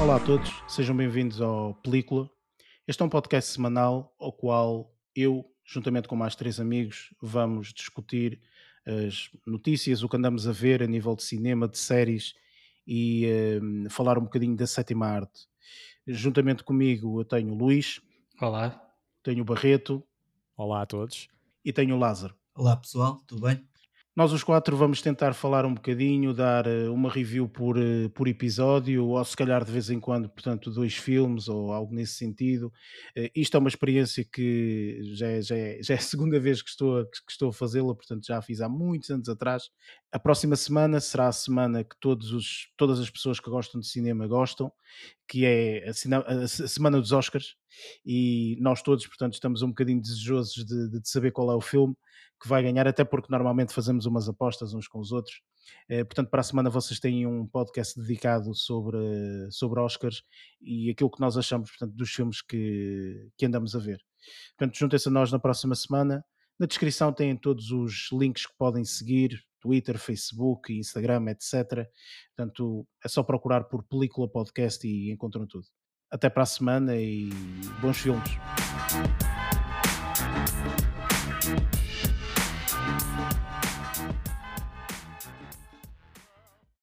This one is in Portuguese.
Olá a todos, sejam bem-vindos ao Película. Este é um podcast semanal ao qual eu, juntamente com mais três amigos, vamos discutir as notícias, o que andamos a ver a nível de cinema, de séries e eh, falar um bocadinho da sétima arte. Juntamente comigo eu tenho o Luís, Olá. tenho o Barreto Olá a todos. e tenho o Lázaro. Olá pessoal, tudo bem? Nós os quatro vamos tentar falar um bocadinho, dar eh, uma review por, eh, por episódio, ou se calhar de vez em quando, portanto, dois filmes ou algo nesse sentido. Eh, Isto é uma experiência que já é, já é- já é a segunda vez que estou a, que estou a fazê-la, portanto já a fiz há muitos anos atrás. A próxima semana será a semana que todos os, todas as pessoas que gostam de cinema gostam, que é a, semana dos Oscars, e nós todos, portanto, estamos um bocadinho desejosos de, de saber qual é o filme que vai ganhar, até porque normalmente fazemos umas apostas uns com os outros. Eh, portanto, para a semana vocês têm um podcast dedicado sobre, sobre Oscars e aquilo que nós achamos portanto, dos filmes que, que andamos a ver. Portanto, juntem-se a nós na próxima semana. Na descrição têm todos os links que podem seguir, Twitter, Facebook, Instagram, etc. Portanto, é só procurar por Película Podcast e encontram tudo. Até para a semana e bons filmes.